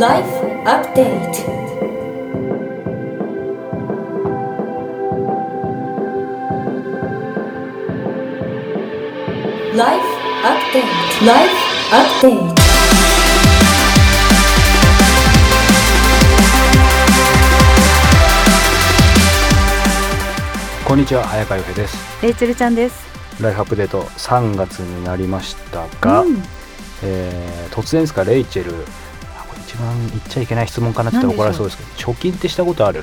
Life Update. ライフアップデート Life Update こんにちは早川由平です。レイチェルちゃんです。ライフアップデート3月になりましたが、うん。えー突然ですか？レイチェル番言っちゃいけない質問かなって怒られそうですけど貯金ってしたことある？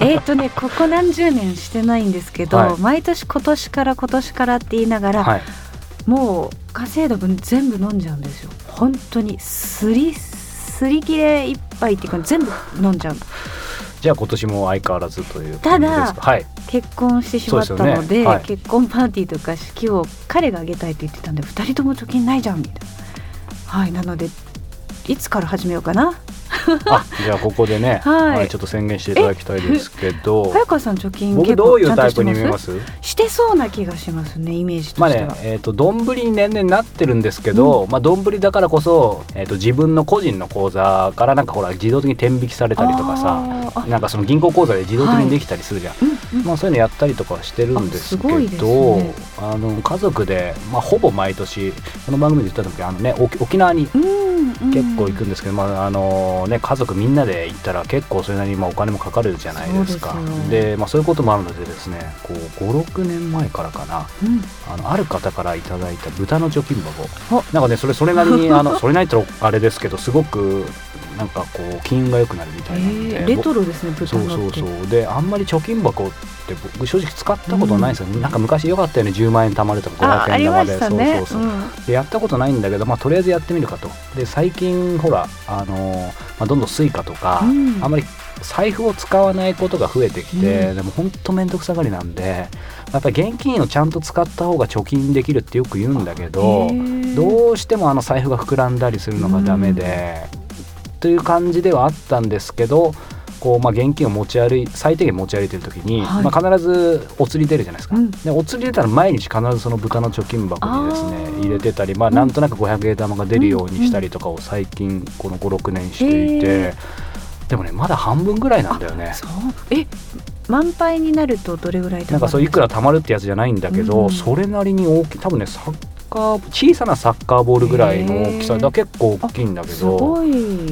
えっとね、ここ何十年してないんですけど、はい。毎年今年から今年からって言いながら、はい。もう稼いだ分全部飲んじゃうんですよ。本当にすりすり切れ一杯っていうか全部飲んじゃうの。じゃあ今年も相変わらずというただはい。結婚してしまったのでね。はい。結婚パーティーとか式を彼があげたいって言ってたんで2人とも貯金ないじゃんみたいな。はいなのでいつから始めようかな？あじゃあここでね、はい。ちょっと宣言していただきたいですけど。早川さん貯金僕どういうタイプに見えます？すしてそうな気がしますねイメージとまあしては。ねえー、と丼に年々なってるんですけど、まあ丼だからこそ、えー、と自分の個人の口座からなんかほら自動的に転引きされたりとかさなんかその銀行口座で自動的にできたりするじゃん、うんうん。まあ、そういうのやったりとかはしてるんですけどねあの家族で、まあ、ほぼ毎年この番組で言った時あの、ね、沖沖縄にうんうん結構行くんですけど、まああのね、家族みんなで行ったら結構それなりにまあお金もかかるじゃないですか。でまあ、そういうこともあるのでですねこう56年前からかなうん。あのある方からいただいた豚の貯金箱。お。なんかねそれそれなりにあのそれなりとあれですけどすごくなんかこう金運が良くなるみたいなんで、えーレトロですね豚そうそうそう。であんまり貯金箱って僕正直使ったことないんですよ、なんか昔よかったよね10万円貯まるとか500あありま円玉でしたね。そうそうそう、うん。でやったことないんだけど、まあ、とりあえずやってみるかと。で最近ほら、あのーまあ、どんどんスイカとか、うん。あんまり財布を使わないことが増えてきて、うん。でも本当面倒くさがりなんでやっぱり現金をちゃんと使った方が貯金できるってよく言うんだけどどうしてもあの財布が膨らんだりするのがダメで、という感じではあったんですけどこうまあ現金を持ち歩い最低限持ち歩いてる時に、はい。まあ、必ずお釣り出るじゃないですか、うん。でお釣り出たら毎日必ずその豚の貯金箱にですね入れてたり、まあ、なんとなく500円玉が出るようにしたりとかを最近この56年していて、へでもねまだ半分ぐらいなんだよね。そう。え満杯になるとどれぐらいなんかそういくら貯まるってやつじゃないんだけど、うん。それなりに大きい多分ねサッカー小さなサッカーボールぐらいの大きさだ結構大きいんだけすど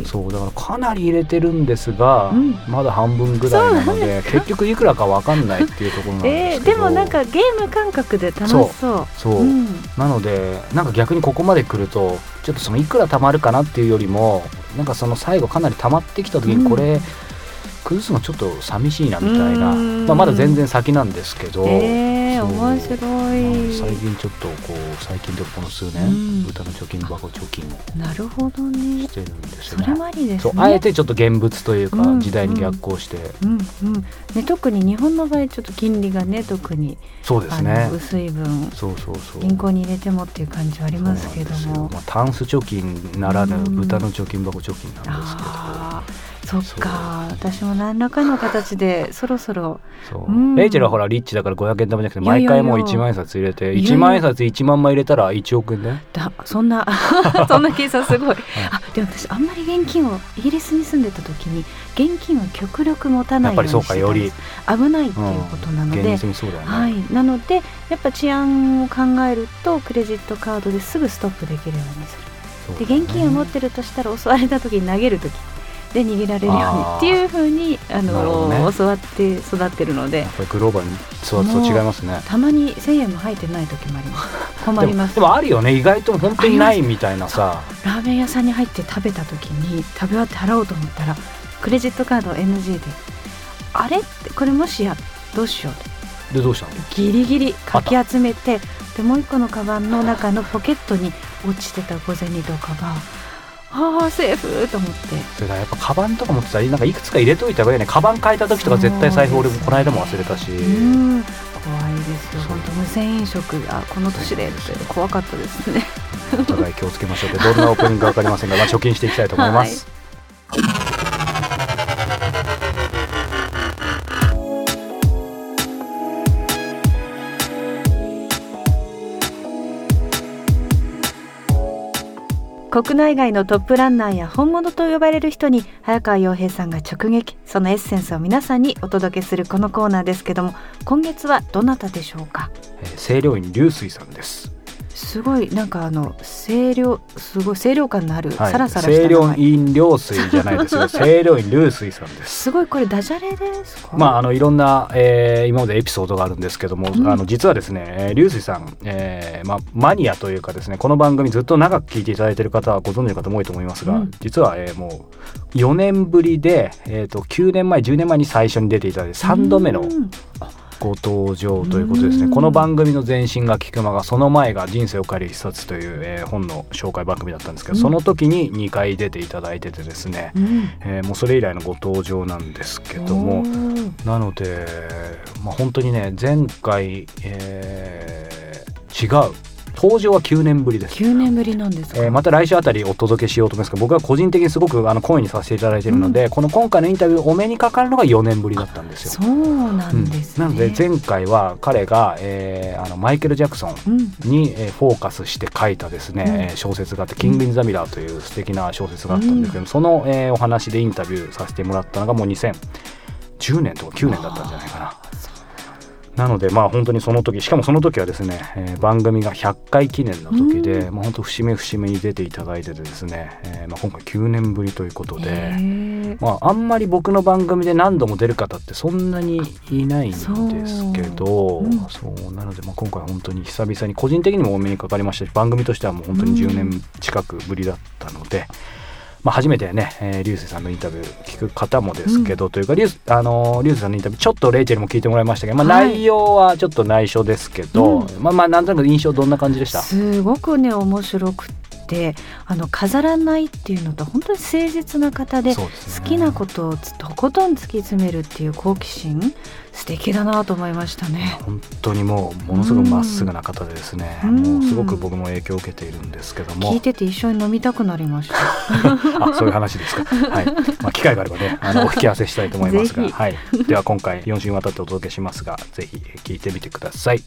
そうだからかなり入れてるんですが、うん。まだ半分ぐらいなので結局いくらかわかんないっていうところなんでえー、すけど、でもなんかゲーム感覚で楽しそう。そう、ん、なのでなんか逆にここまで来るとちょっとそのいくら貯まるかなっていうよりもなんかその最後かなり溜まってきた時にこれ、崩すのちょっと寂しいなみたいな、うん。まあ、まだ全然先なんですけど、えー、面白い。最近ちょっとこう最近というかこの数年、うん。豚の貯金箱貯金をなるほどね。してるんですよね。ね。そうあえてちょっと現物というかうん時代に逆行して、うんうん。ね、特に日本の場合ちょっと金利がね特に、そうですあねの薄い分そうそうそう。銀行に入れてもっていう感じはありますけども。そうなんですよ。まあ、タンス貯金ならぬうん。豚の貯金箱貯金なんですけど、そっか。私も何らかの形でそろそろ。そう。うん。レイチェルはほらリッチだから500円玉じゃなくて毎回もう1万円札入れていやいや。1万円札1万枚入れたら1億円だよ。だそんな そんな計算すごい。あでも私あんまり現金をイギリスに住んでた時に現金を極力持たないようにしてたんやっぱりです危ないっていうことなので、うだよね、はい、なのでやっぱ治安を考えるとクレジットカードですぐストップできるようにする。で現金を持ってるとしたら襲われた時に投げる時で逃げられるようにっていうふうにあの、ね。教わって育ってるので。やっぱりグローバルに育つと違いますね。たまに1000円も入ってない時もあります。困ります。でもでもあるよね。意外と本当にないみたいなさ。ラーメン屋さんに入って食べた時に食べ終わって払おうと思ったらクレジットカード NG で。あれ？ってこれもしやどうしようと。でどうしたの？ギリギリかき集めてでもう一個のカバンの中のポケットに落ちてた小銭とかがああセーフと思って。それからやっぱカバンとか持ってたらなんかいくつか入れといた方がいいね。カバン変えた時とか絶対財布俺もこの間も忘れたし、うん怖いですよ。本当無銭飲食がこの年でって怖かったですね。お互い気をつけましょうってどんなオープニングか分かりませんが、まあ、貯金していきたいと思います、国内外のトップランナーや本物と呼ばれる人に早川洋平さんが直撃そのエッセンスを皆さんにお届けするこのコーナーですけども今月はどなたでしょうか？清涼院流水さんです。すごいなんかあの清涼すごい清涼感のある、はい。サラサラした清涼飲料水じゃないですよ。清涼飲流水さんです。すごいこれダジャレですか？まあ、あのいろんな、えー今までエピソードがあるんですけども、うん。あの実はですね、えー、流水さん、えーまあ、マニアというかですねこの番組ずっと長く聞いていただいている方はご存知の方も多いと思いますが、うん。実は、えーもう4年ぶりで、えー、と9年前10年前に最初に出ていただいて3度目のうんご登場ということですね、うん。この番組の前身が菊間がその前が「人生を変える一冊」という、えー本の紹介番組だったんですけど、うん。その時に2回出ていただいててですね、うん。えーもうそれ以来のご登場なんですけどもなので、まあ、本当にね前回、えー違う登場は9年ぶりです。9年ぶりなんですか、えーまた来週あたりお届けしようと思いますけど僕は個人的にすごくあの声にさせていただいているので、この今回のインタビューお目にかかるのが4年ぶりだったんですよ。そうなんですね、なので前回は彼が、えーあのマイケル・ジャクソンうんに、えーフォーカスして書いたですね、うんえー小説があって「キング・イン・ザ・ミラー」という素敵な小説があったんですけど、その、えーお話でインタビューさせてもらったのがもう2010年とか9年だったんじゃないかな。なのでまあ本当にその時しかもその時はですね、えー番組が100回記念の時で、まあ本当節目節目に出ていただいててですね、えーまあ、今回9年ぶりということで。まあ、あんまり僕の番組で何度も出る方ってそんなにいないんですけどそうそうなのでまあ今回本当に久々に個人的にもお目にかかりましたし番組としてはもう本当に10年近くぶりだったので。まあ、初めてね、えー、リュウセイさんのインタビュー聞く方もですけど、というかリュウあのーリュウセイさんのインタビューちょっとレイチェルも聞いてもらいましたけど、まあ、はい。内容はちょっと内緒ですけど、うん。まあまあなんとなく印象どんな感じでした？すごくね面白くってあの飾らないっていうのと本当に誠実な方でね。好きなことをとことん突き詰めるっていう好奇心素敵だなと思いましたね。本当にもうものすごくまっすぐな方でですね、うんもうすごく僕も影響を受けているんですけども聞いてて一緒に飲みたくなりました。あそういう話ですか。はい。まあ機会があればね、あの お引き合わせしたいと思いますが、はい。では今回4週にわたってお届けしますが、ぜひ聞いてみてください。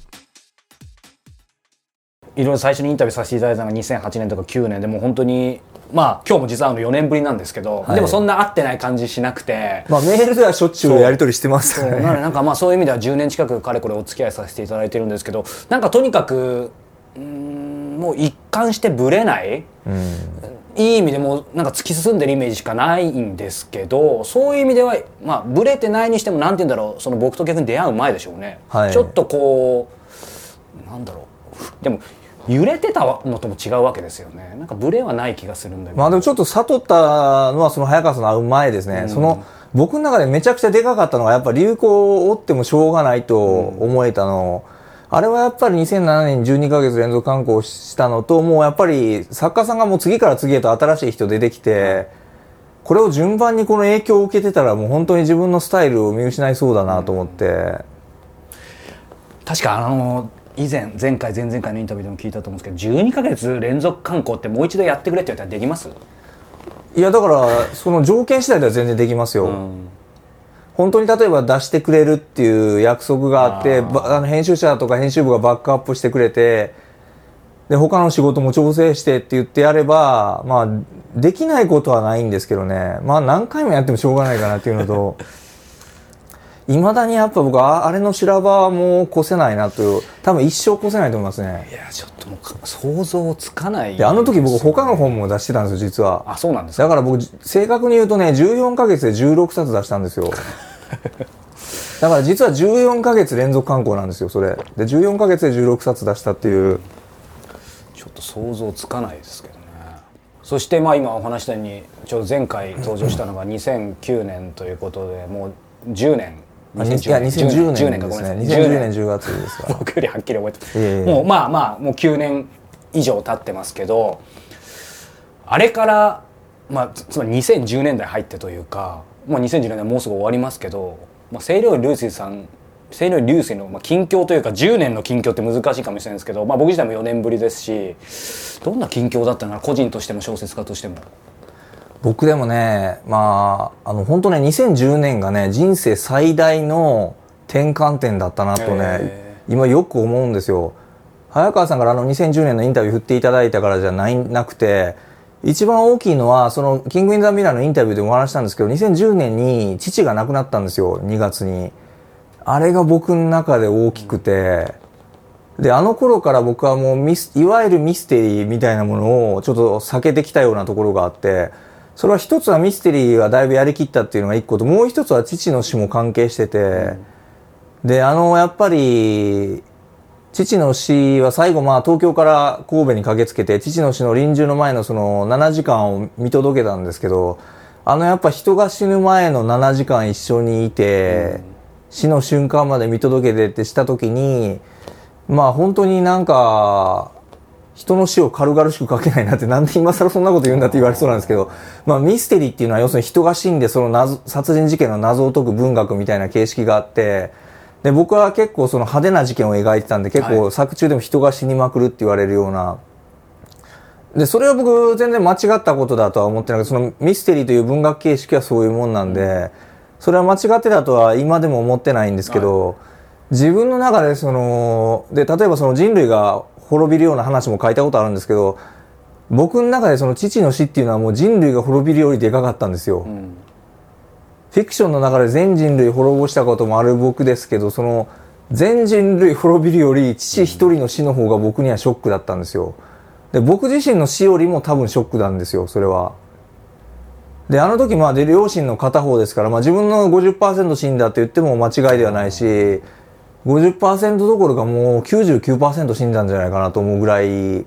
いろいろ最初にインタビューさせていただいたのが2008年とか9年でもう本当にまあ今日も実はあの4年ぶりなんですけど、はい。でもそんな会ってない感じしなくて。まあメールではしょっちゅうやり取りしてます。そう。なのでなんかまあそういう意味では10年近くかれこれお付き合いさせていただいてるんですけどなんかとにかくうーんもう一貫してぶれない。うん。いい意味でもなんか突き進んでるイメージしかないんですけどそういう意味ではまあブレてないにしてもなんて言うんだろうその僕と逆に出会う前でしょうね、はい。ちょっとこうなんだろう。でも揺れてたのとも違うわけですよね。なんかブレはない気がするんだけど、まあでもちょっと悟ったのはその早川さんの会う前ですね、その僕の中でめちゃくちゃでかかったのがやっぱ流行を追ってもしょうがないと思えたの、あれはやっぱり2007年に12ヶ月連続観光したのともうやっぱり作家さんがもう次から次へと新しい人出てきて、これを順番にこの影響を受けてたらもう本当に自分のスタイルを見失いそうだなと思って、確かあの以前前回前々回のインタビューでも聞いたと思うんですけど12ヶ月連続観光ってもう一度やってくれって言ったらできます？いやだからその条件次第では全然できますよ、本当に例えば出してくれるっていう約束があってあの編集者とか編集部がバックアップしてくれてで他の仕事も調整してって言ってやればまあできないことはないんですけどね。まあ何回もやってもしょうがないかなっていうのと いまだにやっぱ僕はああれの修羅場はもう越せないなという多分一生越せないと思いますね。いやちょっともうか想像つかない。であの時僕他の本も出してたんですよ実は。あそうなんですか？だから僕正確に言うとね14ヶ月で16冊出したんですよ。だから実は14ヶ月連続観光なんですよそれ。で14ヶ月で16冊出したっていう。ちょっと想像つかないですけどね。そしてまあ今お話したようにちょうど前回登場したのが2009年ということでもう10年いや2010 10年ですね。かごめんなさい。2010年10月ですから 僕よりはっきり覚えてます、いえいえ。もうまあまあもう9年以上経ってますけどあれからまあつつまり2010年代入ってというか、まあ、2010年代もうすぐ終わりますけど、まあ、清涼流水さん清涼流水のまあ近況というか10年の近況って難しいかもしれないですけど、まあ、僕自体も4年ぶりですしどんな近況だったのかな個人としても小説家としても。僕でもねまああの本当ね2010年がね人生最大の転換点だったなとねへ今よく思うんですよ早川さんからあの2010年のインタビュー振っていただいたからじゃないなくて一番大きいのは、その、キング・イン・ザ・ミラーのインタビューでもお話したんですけど、2010年に父が亡くなったんですよ、2月に。あれが僕の中で大きくて、で、あの頃から僕はもうミス、いわゆるミステリーみたいなものをちょっと避けてきたようなところがあって、それは一つはミステリーはだいぶやりきったっていうのが一個と、もう一つは父の死も関係してて、で、あの、やっぱり、父の死は最後まあ東京から神戸に駆けつけて父の死の臨終の前のその7時間を見届けたんですけどあのやっぱ人が死ぬ前の7時間一緒にいて、死の瞬間まで見届けてってした時にまあ本当になんか人の死を軽々しく書けないなってなんで今更そんなこと言うんだって言われそうなんですけど、まあミステリーっていうのは要するに人が死んでその謎殺人事件の謎を解く文学みたいな形式があってで、僕は結構その派手な事件を描いてたんで、結構作中でも人が死にまくるって言われるような、で、それは僕全然間違ったことだとは思ってなくて、そのミステリーという文学形式はそういうもんなんで、それは間違ってたとは今でも思ってないんですけど、自分の中でその、で、例えばその人類が滅びるような話も書いたことあるんですけど、僕の中でその父の死っていうのはもう人類が滅びるよりでかかったんですよ。うんフィクションの中で全人類滅ぼしたこともある僕ですけど、その全人類滅びるより父一人の死の方が僕にはショックだったんですよ。で、僕自身の死よりも多分ショックなんですよ、それは。で、あの時まあ、で、両親の片方ですから、まあ自分の50%死んだって言っても間違いではないし、50%どころかもう99%死んだんじゃないかなと思うぐらい、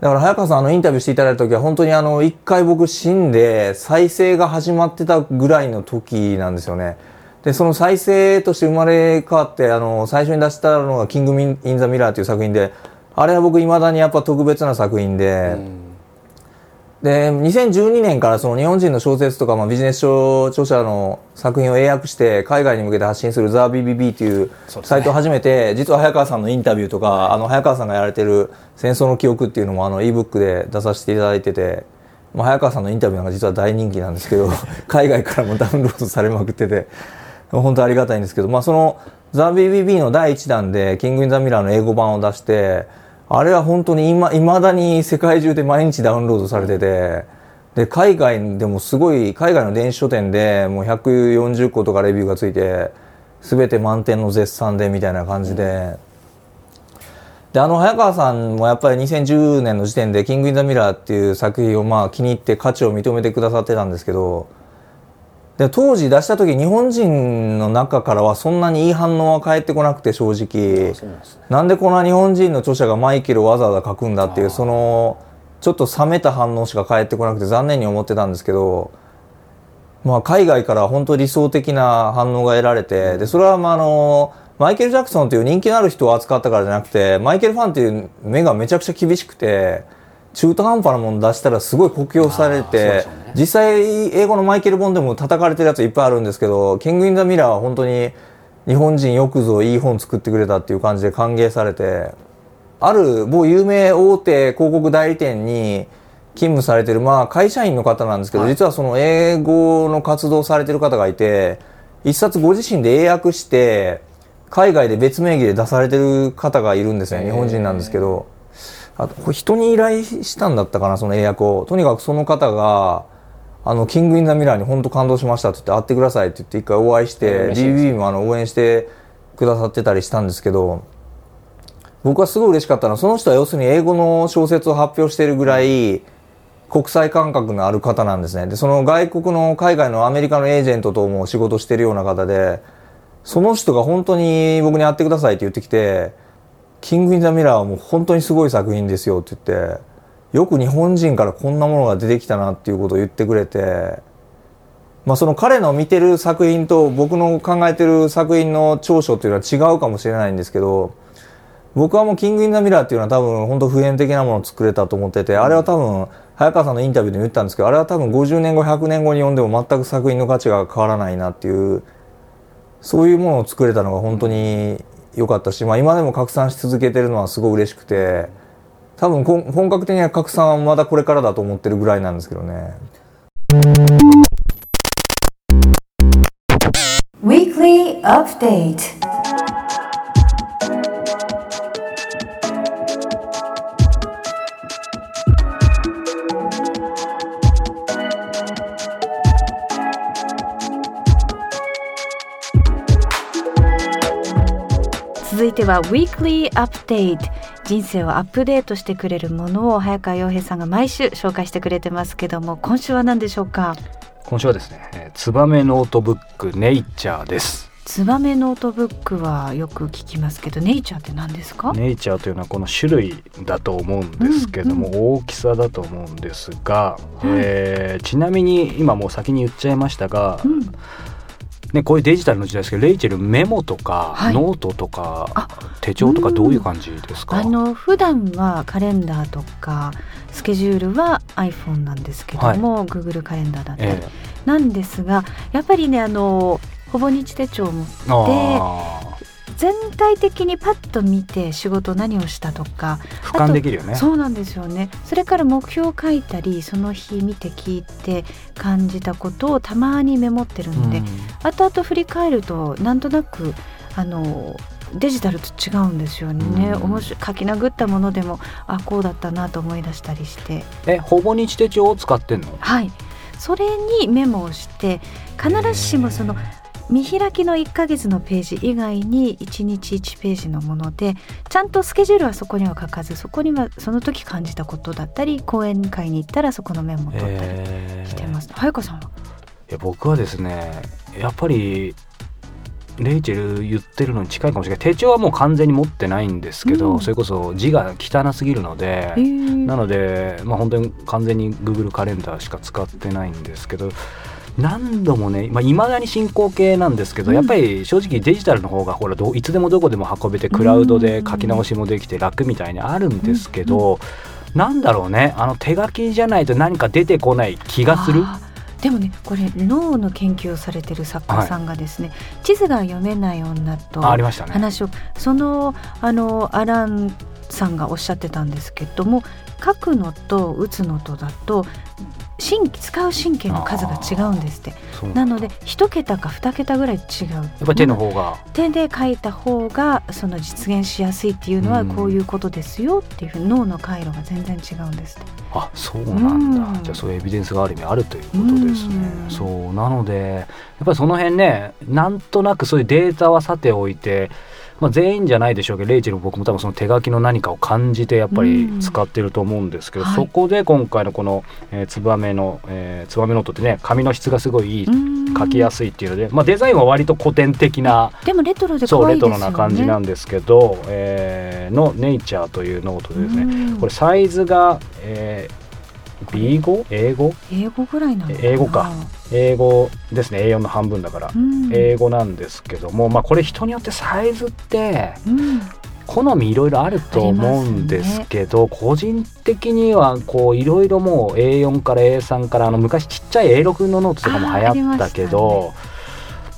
だから早川さんあのインタビューしていただいた時は本当にあの一回僕死んで再生が始まってたぐらいの時なんですよね。で、その再生として生まれ変わってあの最初に出したのがキング・イン・ザ・ミラーという作品で、あれは僕未だにやっぱ特別な作品で、で、2012年からその日本人の小説とか、まあ、ビジネス書著者の作品を英訳して海外に向けて発信する The BBB というサイトを始めて、実は早川さんのインタビューとか、あの早川さんがやられてる戦争の記憶っていうのもあの ebook で出させていただいてて、まあ、早川さんのインタビューなんか実は大人気なんですけど、海外からもダウンロードされまくってて、本当ありがたいんですけど、まあその The BBB の第1弾でキング・イン・ザ・ミラーの英語版を出して、あれは本当に今、未だに世界中で毎日ダウンロードされてて、で、海外でもすごい、海外の電子書店でもう140個とかレビューがついて、すべて満点の絶賛でみたいな感じで、で、あの、早川さんもやっぱり2010年の時点で、キング・イン・ザ・ミラーっていう作品をまあ気に入って価値を認めてくださってたんですけど、で、当時出した時日本人の中からはそんなにいい反応は返ってこなくて正直、なんでこんな日本人の著者がマイケルをわざわざ書くんだっていう、その、ちょっと冷めた反応しか返ってこなくて残念に思ってたんですけど、まあ海外から本当理想的な反応が得られて、で、それはまああの、マイケル・ジャクソンという人気のある人を扱ったからじゃなくて、マイケルファンっていう目がめちゃくちゃ厳しくて、中途半端なもの出したらすごい酷評されて、実際英語のマイケル本でも叩かれてるやついっぱいあるんですけど、キング・イン・ザ・ミラーは本当に日本人よくぞいい本作ってくれたっていう感じで歓迎されて、ある某有名大手広告代理店に勤務されてる、まあ会社員の方なんですけど、実はその英語の活動されてる方がいて、一冊ご自身で英訳して、海外で別名義で出されてる方がいるんですね。日本人なんですけど。あと、人に依頼したんだったかな、その英訳を。とにかくその方が、あの、キング・イン・ザ・ミラーに本当感動しましたって言って、会ってくださいって言って一回お会いして、DB もあの、応援してくださってたりしたんですけど、僕はすごい嬉しかったのは、その人は要するに英語の小説を発表しているぐらい、国際感覚のある方なんですね。で、その外国の海外のアメリカのエージェントとも仕事してるような方で、その人が本当に僕に会ってくださいって言ってきて、キング・イン・ザ・ミラーはもう本当にすごい作品ですよって言って、よく日本人からこんなものが出てきたなっていうことを言ってくれて、まあその彼の見てる作品と僕の考えてる作品の長所っていうのは違うかもしれないんですけど、僕はもうキング・イン・ザ・ミラーっていうのは多分本当普遍的なものを作れたと思ってて、あれは多分早川さんのインタビューでも言ったんですけど、あれは多分50年後、100年後に読んでも全く作品の価値が変わらないなっていう、そういうものを作れたのが本当に良かったし、まあ今でも拡散し続けてるのはすごい嬉しくて、多分本格的な拡散はまだこれからだと思ってるぐらいなんですけどね。Weekly Update 続いては Weekly Update 人生をアップデートしてくれるものを早川洋平さんが毎週紹介してくれてますけども今週は何でしょうか？今週はですねえーツバメノートブックネイチャーです。ツバメノートブックはよく聞きますけどネイチャーって何ですか、ネイチャーというのはこの種類だと思うんですけども、大きさだと思うんですが、えーちなみに今もう先に言っちゃいましたが、うんね、こういうデジタルの時代ですけどレイチェルメモとか、はい。ノートとかあ手帳とかどういう感じですか、あの普段はカレンダーとかスケジュールは iPhone なんですけども、Google カレンダーだったり、えなんですがやっぱりねあのほぼ日手帳もえあ全体的にパッと見て仕事何をしたとかー俯瞰できるよね。そうなんですよね。それから目標を書いたりその日見て聞いて感じたことをたまにメモってるので、うん。後々振り返るとなんとなくあのデジタルと違うんですよね、うん。面白い書き殴ったものでもあこうだったなと思い出したりして。えほぼ日手帳を使ってんの？はい。それにメモをして必ずしもその見開きの1ヶ月のページ以外に1日1ページのものでちゃんとスケジュールはそこには書かずそこにはその時感じたことだったり講演会に行ったらそこのメモを取ったりえーしてます。早川さんは、いや僕はですねやっぱりレイチェル言ってるのに近いかもしれない。手帳はもう完全に持ってないんですけど、うん。それこそ字が汚すぎるので、へー。なので、まあ、本当に完全に Google カレンダーしか使ってないんですけど何度もねいまあ、未だに進行形なんですけど、うん。やっぱり正直デジタルの方がほらどいつでもどこでも運べてクラウドで書き直しもできて楽みたいにあるんですけど、なんだろうねあの手書きじゃないと何か出てこない気がする。でもねこれ脳の研究をされてる作家さんがですね、地図が読めない女とあありましたね。話をそのあのアランさんがおっしゃってたんですけども書くのと打つのとだと神使う神経の数が違うんですって。なので一桁か二桁ぐらい違う。ややっぱり手の方が。手で書いた方がその実現しやすいっていうのはうん。こういうことですよっていうふうに脳の回路が全然違うんですって。あそうなんだ、うん。じゃあそういうエビデンスがある意味あるということですね、うん。そう。なのでやっぱりその辺ねなんとなくそういうデータはさておいて、まあ、全員じゃないでしょうけどレイチェルも僕も多分その手書きの何かを感じてやっぱり使ってると思うんですけど、うんそこで今回のこの、えー、ツバメの、えー、ツバメノートってね紙の質がすごいいい書きやすいっていうので、まあ、デザインは割と古典的なでもレトロで可そうレトロな感じなんですけど、えーの「ネイチャーというノートでですね、うん。これサイズが、えー B 語英語？英語ぐらいなの英語か。英語ですね。A4 の半分だから、うん。英語なんですけどもまあこれ人によってサイズってうん。好みいろいろあると思うんですけど、個人的にはこういろいろもう A4 から A3 からあの昔ちっちゃい A6 のノートとかも流行ったけど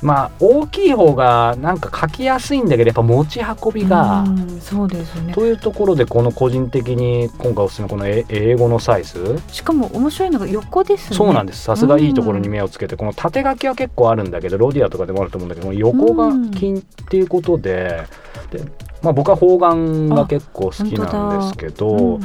まあ大きい方がなんか書きやすいんだけどやっぱ持ち運びが。うんそうですよね。というところでこの個人的に今回おすすめのこのえ A5 のサイズ。しかも面白いのが横ですね。そうなんです。さすがいいところに目をつけてこの縦書きは結構あるんだけどロディアとかでもあると思うんだけど横書きっていうことでで、まあ、僕は方眼が結構好きなんですけど、うん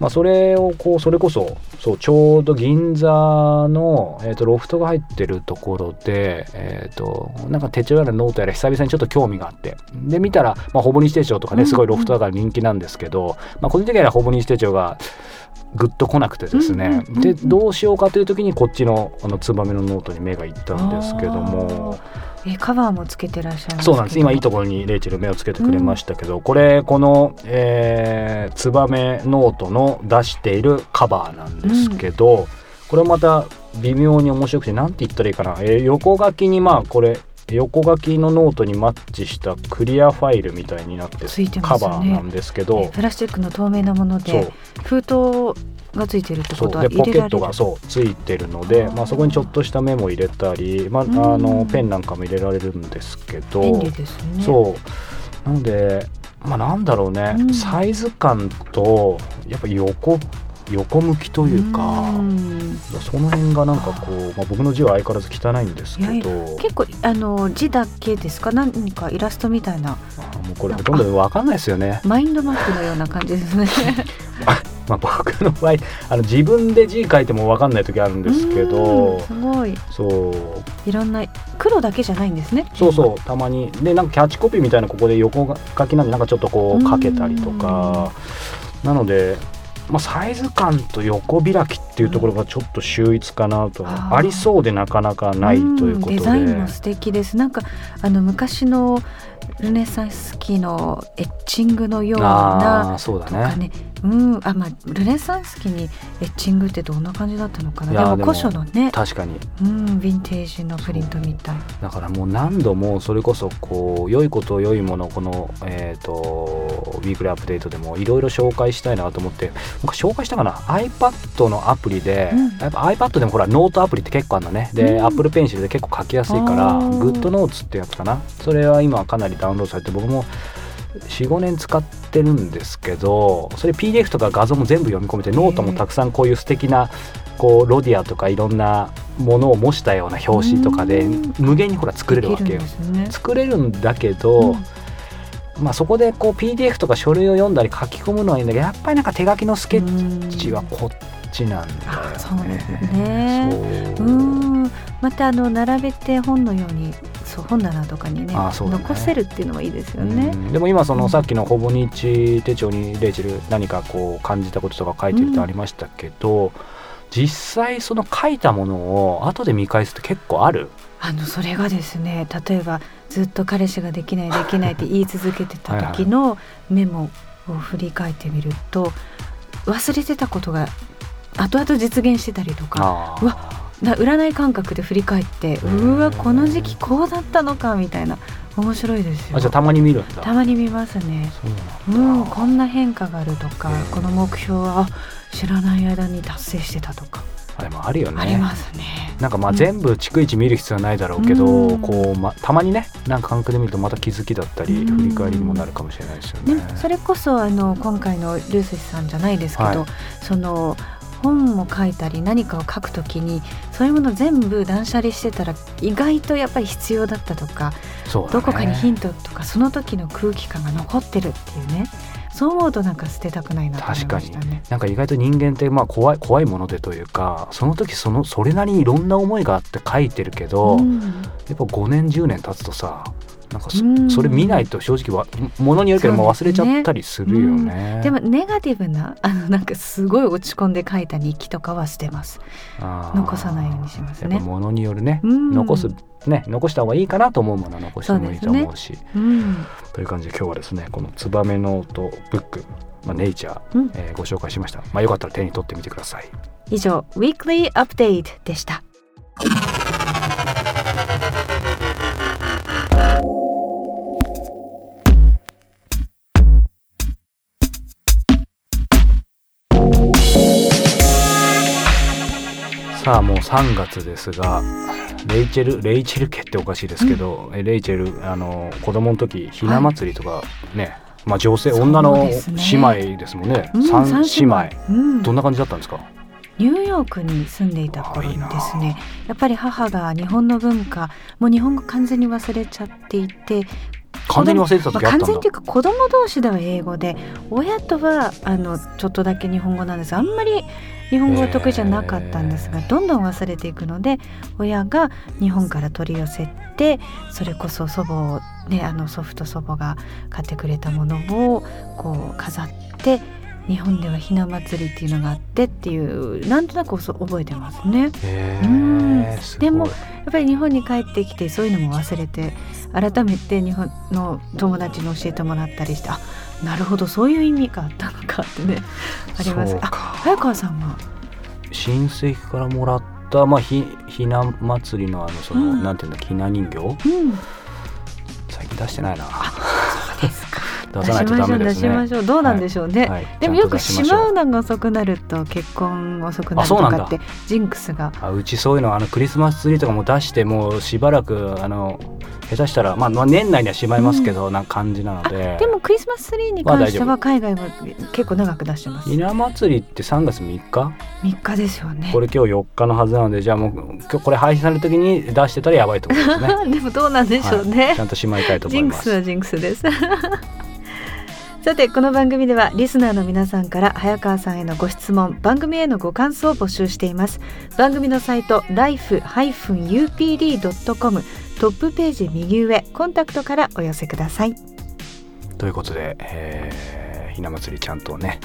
まあ、それをこうそれこそそうちょうど銀座の、えー、とロフトが入ってるところで、えー、となんか手帳やらノートやら久々にちょっと興味があって。で見たら、まあ、ほぼ日手帳とかねすごいロフトだから人気なんですけど、まあ、個人的にはほぼ日手帳がぐっと来なくてですね、でどうしようかという時にこっちのあのツバメのノートに目がいったんですけども。えカバーもつけてらっしゃいますそうなんです。今いいとこころにレイチェル目をつけてくれましたけど、これこの、えー、ツバメノートの出しているカバーなんですけど、これまた微妙に面白くて何て言ったらいいかな、えー横書きにまあこれ横書きのノートにマッチしたクリアファイルみたいになってついてまカバーなんですけど、プラスチックの透明なもので封筒がついてるってことは入れられる。ケットがそうついてるのであー。まあ、そこにちょっとしたメモ入れたり、まあ、あうん。のペンなんかも入れられるんですけど便利ですね。そう。なのでまあなんだろうね、うん。サイズ感とやっぱ横横向きというか、うん。その辺がなんかこう、まあ、僕の字は相変わらず汚いんですけど。結構あの字だけですか？何かイラストみたいな。あもうこれほとんど分かんないですよね。マインドマップのような感じですね まあ、僕の場合あの自分で字書いても分かんない時あるんですけうどんすごい。そう。いろんな黒だけじゃないんですね。そうそうたまに。でなんかキャッチコピーみたいなここで横書きなんでなんかちょっとこうかけたりとか。なので、まあ、サイズ感と横開きっていうところがちょっと秀逸かなと、あー。ありそうでなかなかないということで、んデザインも素敵です。なんかあの昔のルネサンス期のエッチングのようあなあそうだねうん。あまあルネサンス期にエッチングってどんな感じだったのかな。いでも古書のね。確かに。うんヴィンテージのプリントみたい。だからもう何度もそれこそこう良いこと良いものこのえっ、とウィークリーアップデートでもいろいろ紹介したいなと思って僕紹介したかな？iPad のアプリで、うん。やっぱ iPad でもほらノートアプリって結構あるのね。で、うん。Apple Pencil で結構書きやすいから GoodNotes ってやつかな？それは今かなりダウンロードされて僕も45年使ってるんですけどそれ PDF とか画像も全部読み込めてノートもたくさんこういう素敵なこうロディアとかいろんなものを模したような表紙とかでうん。無限にほら作れるわけよ。ね。作れるんだけど、まあ、そこでこう PDF とか書類を読んだり書き込むのはいいんだけどやっぱりなんか手書きのスケッチはこっちなんだよね。あそうですね。そう。うん。またあの並べて本のようにそう本棚とかにねね。残せるっていうのはいいですよね。うん。でも今そのさっきのほぼ日手帳にレイチェル何かこう感じたこととか書いてるとありましたけど、実際その書いたものを後で見返すって結構ある？あのそれがですね例えばずっと彼氏ができないできないって言い続けてた時のメモを振り返ってみると忘れてたことが後々実現してたりとかあうわな占い感覚で振り返ってうわこの時期こうだったのかみたいな面白いですよ。あじゃあたまに見るんだ。たまに見ますね。そうなんこんな変化があるとかこの目標はあ知らない間に達成してたとか、あれもあるよね。ありますね。なんかまあうん。全部逐一見る必要はないだろうけど、うん。こうま、たまにねなんか感覚で見るとまた気づきだったりうん。振り返りにもなるかもしれないですよね。ね、それこそあの今回のルースさんじゃないですけど、はい。その本を書いたり何かを書くときにそういうもの全部断捨離してたら意外とやっぱり必要だったとか、そうだね。どこかにヒントとかその時の空気感が残ってるっていうね。そう思うとなんか捨てたくないなと思いましたね。なんか意外と人間ってまあ怖い怖いものでというかその時そのそれなりにいろんな思いがあって書いてるけど、うん。やっぱ5年10年経つとさなんかそ,、うんそれ見ないと正直はものによるけどもう忘れちゃったりするよそうね。でもネガティブな あのなんかすごい落ち込んで書いた日記とかは捨てます。残さないようにしますね。ものによるね、うん。残すね残した方がいいかなと思うものは残してもいいと思うし。うん、という感じで今日はですねこの「ツバメノートブック」まあ、ネイチャー、うん。えーご紹介しました、まあ、よかったら手に取ってみてください。以上「Weekly Update」でした。さあもう3月ですがレイチェルレイチェル家っておかしいですけど、えレイチェルあの子供の時ひな祭りとかね、まあ女性そう女の姉妹ですもんね。うん三三姉妹。うん。どんな感じだったんですか？ニューヨークに住んでいた頃にですね。やっぱり母が日本の文化もう日本語完全に忘れちゃっていて完全に忘れてた時あったんだ、まあ完全っていうか子供同士では英語で親とはあのちょっとだけ日本語なんです。あんまり日本語が得意じゃなかったんですが、どんどん忘れていくので親が日本から取り寄せてそれこそ祖母をねあの祖父と祖母が買ってくれたものをこう飾って日本ではひな祭りっていうのがあってっていうなんとなく覚えてますね。でもやっぱり日本に帰ってきてそういうのも忘れて改めて日本の友達に教えてもらったりしてあなるほどそういう意味があったのかってね。あります。あ早川さんは？親戚からもらった、まあ、ひひな祭りのあのその、うん。なんていうんだひな人形？うん。最近出してないな。そうですか。出 出さないとダしましょう出メですねしましょう。どうなんでしょうね、はい。でもよくしまうのが遅くなると結婚遅くなるとかってジンクスが。あうちそういうのあのクリスマスツリーとかも出してもうしばらくあの下手したら、まあ、まあ年内にはしまいますけど、な感じなので。でもクリスマスツリーに関しては海外も結構長く出してます。ひな祭りって3月3日？3日ですよね。これ今日4日のはずなのでじゃあもう今日これ配信される時に出してたらやばいってことですね。でもどうなんでしょうね、はい。ちゃんとしまいたいと思ジいます。ンクスはジンクスです。さ さてこの番組ではリスナーの皆さんから早川さんへのご質問番組へのご感想を募集しています。番組のサイト life-upd.com トップページ右上コンタクトからお寄せください。ということで、えー、ひな祭りちゃんとね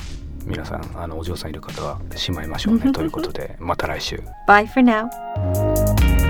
皆さんあのお嬢さんいる方はしまいましょうね。ということでまた来週。Bye for now